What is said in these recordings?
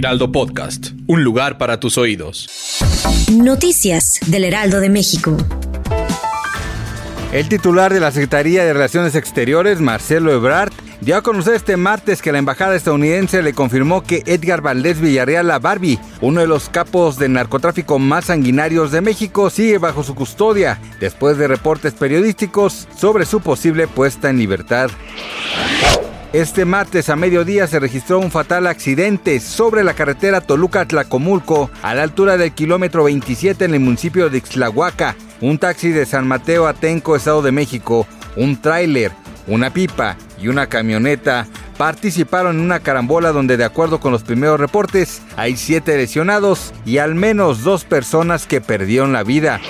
Heraldo Podcast. Un lugar para tus oídos. Noticias del Heraldo de México. El titular de la Secretaría de Relaciones Exteriores, Marcelo Ebrard, dio a conocer este martes que la embajada estadounidense le confirmó que Edgar Valdés Villarreal La Barbie, uno de los capos de narcotráfico más sanguinarios de México, sigue bajo su custodia después de reportes periodísticos sobre su posible puesta en libertad. Este martes a mediodía se registró un fatal accidente sobre la carretera Toluca-Tlacomulco a la altura del kilómetro 27 en el municipio de Ixtlahuaca. Un taxi de San Mateo Atenco, Estado de México, un tráiler, una pipa y una camioneta participaron en una carambola donde de acuerdo con los primeros reportes hay siete lesionados y al menos dos personas que perdieron la vida.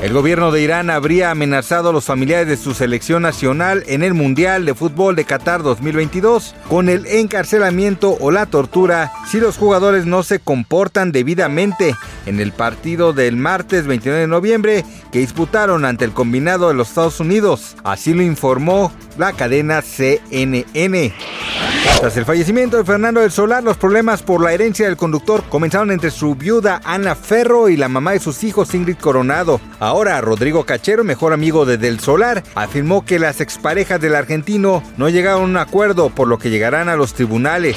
El gobierno de Irán habría amenazado a los familiares de su selección nacional en el Mundial de Fútbol de Qatar 2022 con el encarcelamiento o la tortura si los jugadores no se comportan debidamente en el partido del martes 29 de noviembre que disputaron ante el combinado de los Estados Unidos. Así lo informó la cadena CNN. Tras el fallecimiento de Fernando del Solar, los problemas por la herencia del conductor comenzaron entre su viuda Ana Ferro y la mamá de sus hijos Ingrid Coronado. Ahora Rodrigo Cachero, mejor amigo de Del Solar, afirmó que las exparejas del argentino no llegaron a un acuerdo, por lo que llegarán a los tribunales.